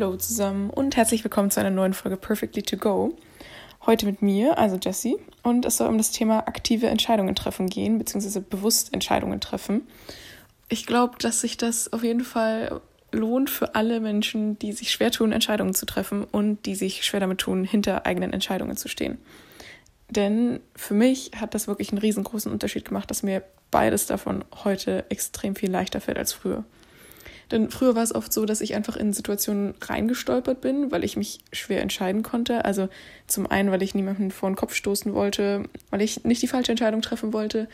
Hallo zusammen und herzlich willkommen zu einer neuen Folge Perfectly to Go. Heute mit mir, also Jessie, und es soll um das Thema aktive Entscheidungen treffen gehen, beziehungsweise bewusst Entscheidungen treffen. Ich glaube, dass sich das auf jeden Fall lohnt für alle Menschen, die sich schwer tun, Entscheidungen zu treffen und die sich schwer damit tun, hinter eigenen Entscheidungen zu stehen. Denn für mich hat das wirklich einen riesengroßen Unterschied gemacht, dass mir beides davon heute extrem viel leichter fällt als früher. Denn früher war es oft so, dass ich einfach in Situationen reingestolpert bin, weil ich mich schwer entscheiden konnte. Also zum einen, weil ich niemanden vor den Kopf stoßen wollte, weil ich nicht die falsche Entscheidung treffen wollte,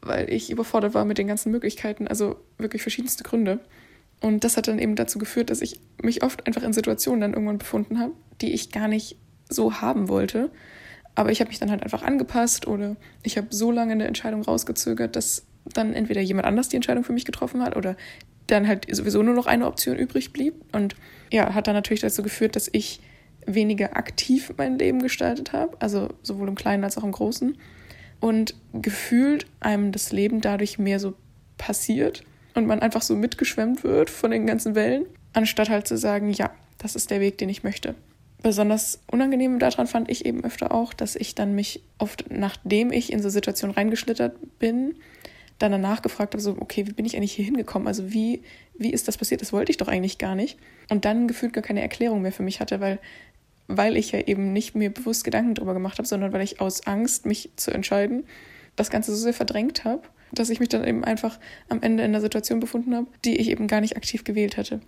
weil ich überfordert war mit den ganzen Möglichkeiten. Also wirklich verschiedenste Gründe. Und das hat dann eben dazu geführt, dass ich mich oft einfach in Situationen dann irgendwann befunden habe, die ich gar nicht so haben wollte. Aber ich habe mich dann halt einfach angepasst oder ich habe so lange eine Entscheidung rausgezögert, dass dann entweder jemand anders die Entscheidung für mich getroffen hat oder dann halt sowieso nur noch eine Option übrig blieb. Und ja, hat dann natürlich dazu geführt, dass ich weniger aktiv mein Leben gestaltet habe, also sowohl im Kleinen als auch im Großen. Und gefühlt einem das Leben dadurch mehr so passiert und man einfach so mitgeschwemmt wird von den ganzen Wellen, anstatt halt zu sagen, ja, das ist der Weg, den ich möchte. Besonders unangenehm daran fand ich eben öfter auch, dass ich dann mich oft, nachdem ich in so Situationen reingeschlittert bin, dann danach gefragt habe, so, okay, wie bin ich eigentlich hier hingekommen? Also wie, wie ist das passiert? Das wollte ich doch eigentlich gar nicht. Und dann gefühlt gar keine Erklärung mehr für mich hatte, weil, weil ich ja eben nicht mir bewusst Gedanken darüber gemacht habe, sondern weil ich aus Angst, mich zu entscheiden, das Ganze so sehr verdrängt habe, dass ich mich dann eben einfach am Ende in einer Situation befunden habe, die ich eben gar nicht aktiv gewählt hatte.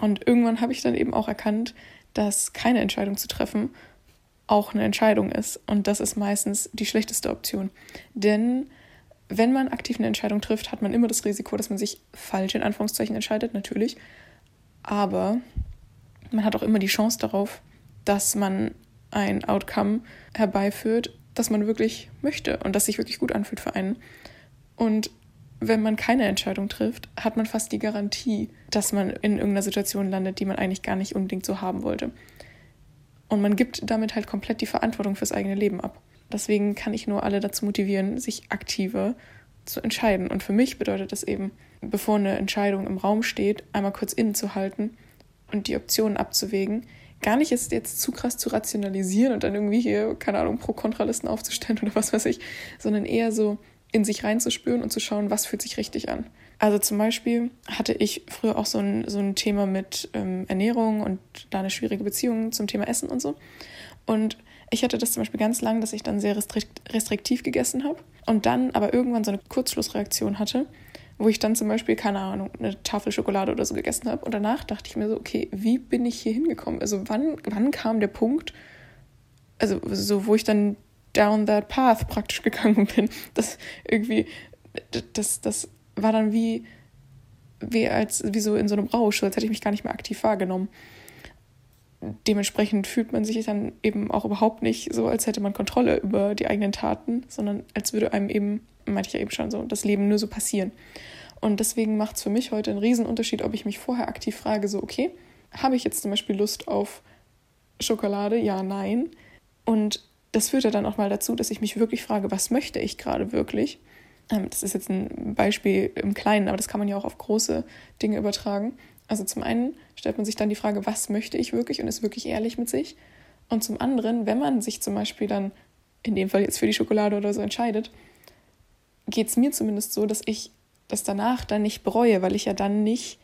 Und irgendwann habe ich dann eben auch erkannt, dass keine Entscheidung zu treffen auch eine Entscheidung ist. Und das ist meistens die schlechteste Option. Denn wenn man aktiv eine Entscheidung trifft, hat man immer das Risiko, dass man sich falsch in Anführungszeichen entscheidet, natürlich. Aber man hat auch immer die Chance darauf, dass man ein Outcome herbeiführt, das man wirklich möchte und das sich wirklich gut anfühlt für einen. Und wenn man keine Entscheidung trifft, hat man fast die Garantie, dass man in irgendeiner Situation landet, die man eigentlich gar nicht unbedingt so haben wollte. Und man gibt damit halt komplett die Verantwortung fürs eigene Leben ab. Deswegen kann ich nur alle dazu motivieren, sich aktiver zu entscheiden. Und für mich bedeutet das eben, bevor eine Entscheidung im Raum steht, einmal kurz innezuhalten und die Optionen abzuwägen. Gar nicht ist jetzt zu krass zu rationalisieren und dann irgendwie hier, keine Ahnung, Pro-Kontralisten aufzustellen oder was weiß ich, sondern eher so in sich reinzuspüren und zu schauen, was fühlt sich richtig an. Also zum Beispiel hatte ich früher auch so ein, so ein Thema mit ähm, Ernährung und da eine schwierige Beziehung zum Thema Essen und so. Und ich hatte das zum Beispiel ganz lang, dass ich dann sehr restrikt, restriktiv gegessen habe und dann aber irgendwann so eine Kurzschlussreaktion hatte, wo ich dann zum Beispiel, keine Ahnung, eine Tafel Schokolade oder so gegessen habe. Und danach dachte ich mir so, okay, wie bin ich hier hingekommen? Also wann, wann kam der Punkt, also so, wo ich dann down that path praktisch gegangen bin. Das irgendwie, das, das war dann wie, wie als, wie so in so einem Rausch, als hätte ich mich gar nicht mehr aktiv wahrgenommen dementsprechend fühlt man sich dann eben auch überhaupt nicht so, als hätte man Kontrolle über die eigenen Taten, sondern als würde einem eben, meinte ich ja eben schon so, das Leben nur so passieren. Und deswegen macht es für mich heute einen Riesenunterschied, ob ich mich vorher aktiv frage, so, okay, habe ich jetzt zum Beispiel Lust auf Schokolade? Ja, nein. Und das führt ja dann auch mal dazu, dass ich mich wirklich frage, was möchte ich gerade wirklich? Ähm, das ist jetzt ein Beispiel im Kleinen, aber das kann man ja auch auf große Dinge übertragen. Also zum einen stellt man sich dann die Frage, was möchte ich wirklich und ist wirklich ehrlich mit sich. Und zum anderen, wenn man sich zum Beispiel dann, in dem Fall jetzt für die Schokolade oder so entscheidet, geht es mir zumindest so, dass ich das danach dann nicht bereue, weil ich ja dann nicht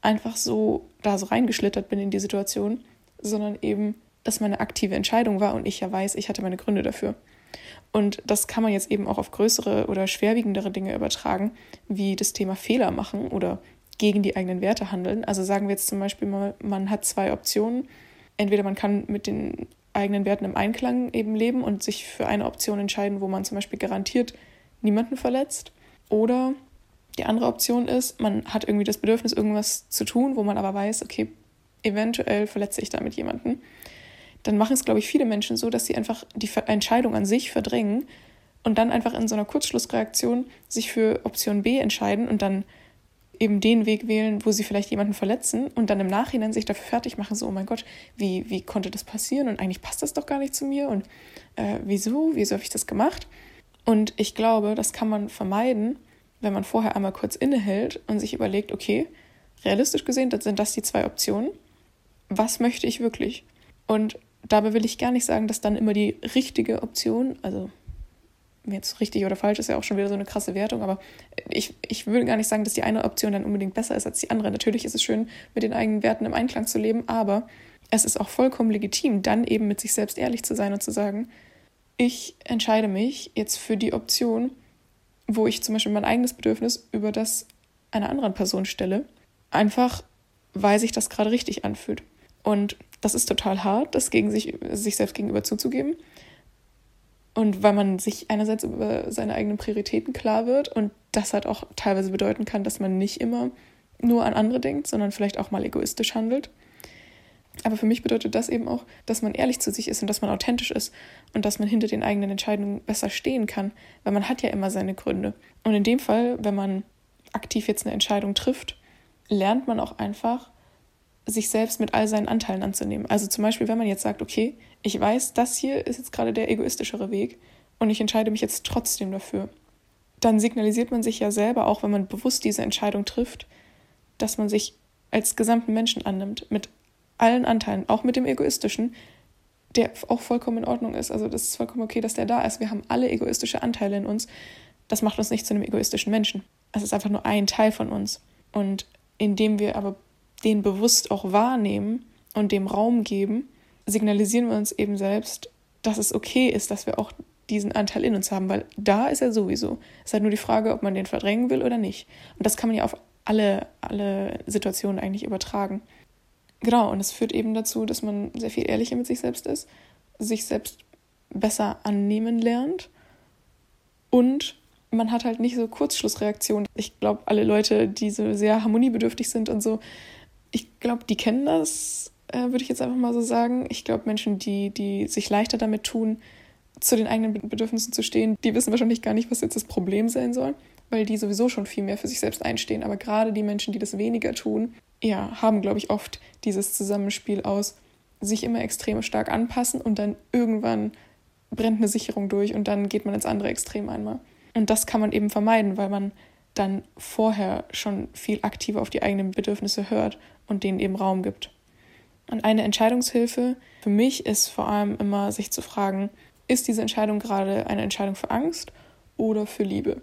einfach so da so reingeschlittert bin in die Situation, sondern eben, dass meine aktive Entscheidung war und ich ja weiß, ich hatte meine Gründe dafür. Und das kann man jetzt eben auch auf größere oder schwerwiegendere Dinge übertragen, wie das Thema Fehler machen oder gegen die eigenen Werte handeln. Also sagen wir jetzt zum Beispiel mal, man hat zwei Optionen. Entweder man kann mit den eigenen Werten im Einklang eben leben und sich für eine Option entscheiden, wo man zum Beispiel garantiert niemanden verletzt. Oder die andere Option ist, man hat irgendwie das Bedürfnis, irgendwas zu tun, wo man aber weiß, okay, eventuell verletze ich damit jemanden. Dann machen es, glaube ich, viele Menschen so, dass sie einfach die Entscheidung an sich verdrängen und dann einfach in so einer Kurzschlussreaktion sich für Option B entscheiden und dann eben den Weg wählen, wo sie vielleicht jemanden verletzen und dann im Nachhinein sich dafür fertig machen, so, oh mein Gott, wie, wie konnte das passieren und eigentlich passt das doch gar nicht zu mir und äh, wieso, wieso habe ich das gemacht? Und ich glaube, das kann man vermeiden, wenn man vorher einmal kurz innehält und sich überlegt, okay, realistisch gesehen, sind das die zwei Optionen. was möchte ich wirklich? Und dabei will ich gar nicht sagen, dass dann immer die richtige Option, also jetzt richtig oder falsch ist ja auch schon wieder so eine krasse Wertung, aber ich, ich würde gar nicht sagen, dass die eine Option dann unbedingt besser ist als die andere. Natürlich ist es schön, mit den eigenen Werten im Einklang zu leben, aber es ist auch vollkommen legitim, dann eben mit sich selbst ehrlich zu sein und zu sagen, ich entscheide mich jetzt für die Option, wo ich zum Beispiel mein eigenes Bedürfnis über das einer anderen Person stelle, einfach weil sich das gerade richtig anfühlt. Und das ist total hart, das gegen sich, sich selbst gegenüber zuzugeben. Und weil man sich einerseits über seine eigenen Prioritäten klar wird und das halt auch teilweise bedeuten kann, dass man nicht immer nur an andere denkt, sondern vielleicht auch mal egoistisch handelt. Aber für mich bedeutet das eben auch, dass man ehrlich zu sich ist und dass man authentisch ist und dass man hinter den eigenen Entscheidungen besser stehen kann, weil man hat ja immer seine Gründe. Und in dem Fall, wenn man aktiv jetzt eine Entscheidung trifft, lernt man auch einfach, sich selbst mit all seinen Anteilen anzunehmen. Also zum Beispiel, wenn man jetzt sagt, okay, ich weiß, das hier ist jetzt gerade der egoistischere Weg und ich entscheide mich jetzt trotzdem dafür, dann signalisiert man sich ja selber, auch wenn man bewusst diese Entscheidung trifft, dass man sich als gesamten Menschen annimmt, mit allen Anteilen, auch mit dem egoistischen, der auch vollkommen in Ordnung ist. Also das ist vollkommen okay, dass der da ist. Wir haben alle egoistische Anteile in uns. Das macht uns nicht zu einem egoistischen Menschen. Es ist einfach nur ein Teil von uns. Und indem wir aber den bewusst auch wahrnehmen und dem Raum geben, signalisieren wir uns eben selbst, dass es okay ist, dass wir auch diesen Anteil in uns haben, weil da ist er sowieso. Es ist halt nur die Frage, ob man den verdrängen will oder nicht. Und das kann man ja auf alle, alle Situationen eigentlich übertragen. Genau, und es führt eben dazu, dass man sehr viel ehrlicher mit sich selbst ist, sich selbst besser annehmen lernt und man hat halt nicht so Kurzschlussreaktionen. Ich glaube, alle Leute, die so sehr harmoniebedürftig sind und so, ich glaube, die kennen das, äh, würde ich jetzt einfach mal so sagen. Ich glaube, Menschen, die, die sich leichter damit tun, zu den eigenen Bedürfnissen zu stehen, die wissen wahrscheinlich gar nicht, was jetzt das Problem sein soll, weil die sowieso schon viel mehr für sich selbst einstehen. Aber gerade die Menschen, die das weniger tun, ja, haben, glaube ich, oft dieses Zusammenspiel aus sich immer extrem stark anpassen und dann irgendwann brennt eine Sicherung durch und dann geht man ins andere Extrem einmal. Und das kann man eben vermeiden, weil man dann vorher schon viel aktiver auf die eigenen Bedürfnisse hört und denen eben Raum gibt. Und eine Entscheidungshilfe für mich ist vor allem immer, sich zu fragen, ist diese Entscheidung gerade eine Entscheidung für Angst oder für Liebe?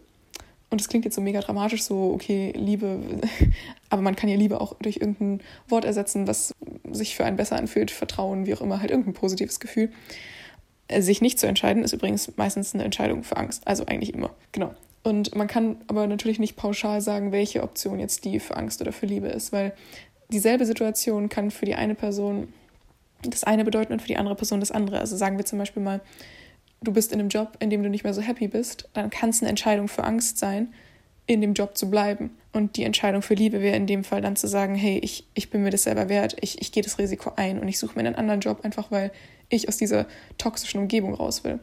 Und das klingt jetzt so mega dramatisch, so, okay, Liebe, aber man kann ja Liebe auch durch irgendein Wort ersetzen, was sich für einen besser anfühlt, Vertrauen, wie auch immer, halt irgendein positives Gefühl. Sich nicht zu entscheiden, ist übrigens meistens eine Entscheidung für Angst, also eigentlich immer. Genau. Und man kann aber natürlich nicht pauschal sagen, welche Option jetzt die für Angst oder für Liebe ist, weil dieselbe Situation kann für die eine Person das eine bedeuten und für die andere Person das andere. Also sagen wir zum Beispiel mal, du bist in einem Job, in dem du nicht mehr so happy bist, dann kann es eine Entscheidung für Angst sein, in dem Job zu bleiben. Und die Entscheidung für Liebe wäre in dem Fall dann zu sagen, hey, ich, ich bin mir das selber wert, ich, ich gehe das Risiko ein und ich suche mir einen anderen Job, einfach weil ich aus dieser toxischen Umgebung raus will.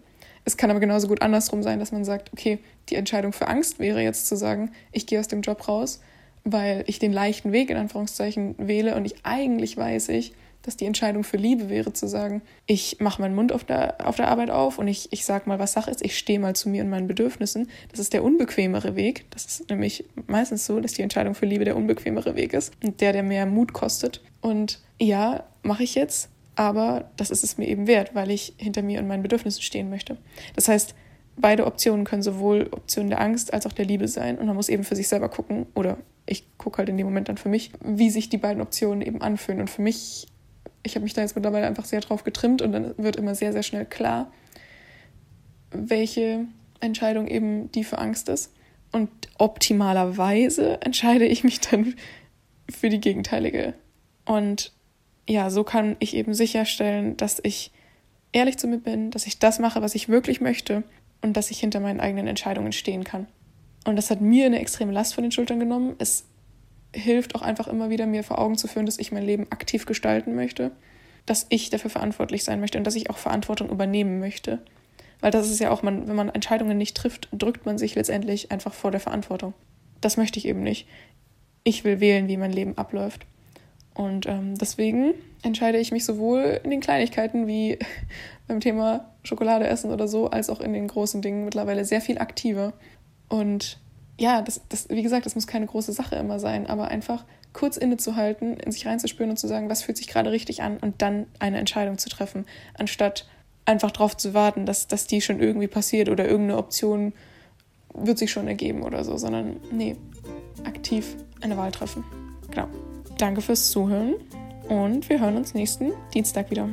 Es kann aber genauso gut andersrum sein, dass man sagt, okay, die Entscheidung für Angst wäre jetzt zu sagen, ich gehe aus dem Job raus, weil ich den leichten Weg in Anführungszeichen wähle und ich eigentlich weiß ich, dass die Entscheidung für Liebe wäre zu sagen, ich mache meinen Mund auf der, auf der Arbeit auf und ich, ich sage mal, was Sache ist, ich stehe mal zu mir und meinen Bedürfnissen. Das ist der unbequemere Weg. Das ist nämlich meistens so, dass die Entscheidung für Liebe der unbequemere Weg ist und der, der mehr Mut kostet. Und ja, mache ich jetzt, aber das ist es mir eben wert, weil ich hinter mir und meinen Bedürfnissen stehen möchte. Das heißt, beide Optionen können sowohl Optionen der Angst als auch der Liebe sein. Und man muss eben für sich selber gucken oder ich gucke halt in dem Moment dann für mich, wie sich die beiden Optionen eben anfühlen. Und für mich, ich habe mich da jetzt mittlerweile einfach sehr drauf getrimmt und dann wird immer sehr, sehr schnell klar, welche Entscheidung eben die für Angst ist. Und optimalerweise entscheide ich mich dann für die gegenteilige. Und ja, so kann ich eben sicherstellen, dass ich ehrlich zu mir bin, dass ich das mache, was ich wirklich möchte und dass ich hinter meinen eigenen Entscheidungen stehen kann. Und das hat mir eine extreme Last von den Schultern genommen. Es hilft auch einfach immer wieder, mir vor Augen zu führen, dass ich mein Leben aktiv gestalten möchte, dass ich dafür verantwortlich sein möchte und dass ich auch Verantwortung übernehmen möchte. Weil das ist ja auch, man, wenn man Entscheidungen nicht trifft, drückt man sich letztendlich einfach vor der Verantwortung. Das möchte ich eben nicht. Ich will wählen, wie mein Leben abläuft. Und ähm, deswegen entscheide ich mich sowohl in den Kleinigkeiten wie beim Thema Schokolade essen oder so, als auch in den großen Dingen mittlerweile sehr viel aktiver. Und ja, das, das, wie gesagt, das muss keine große Sache immer sein, aber einfach kurz innezuhalten, in sich reinzuspüren und zu sagen, was fühlt sich gerade richtig an und dann eine Entscheidung zu treffen, anstatt einfach darauf zu warten, dass, dass die schon irgendwie passiert oder irgendeine Option wird sich schon ergeben oder so, sondern nee, aktiv eine Wahl treffen. Danke fürs Zuhören und wir hören uns nächsten Dienstag wieder.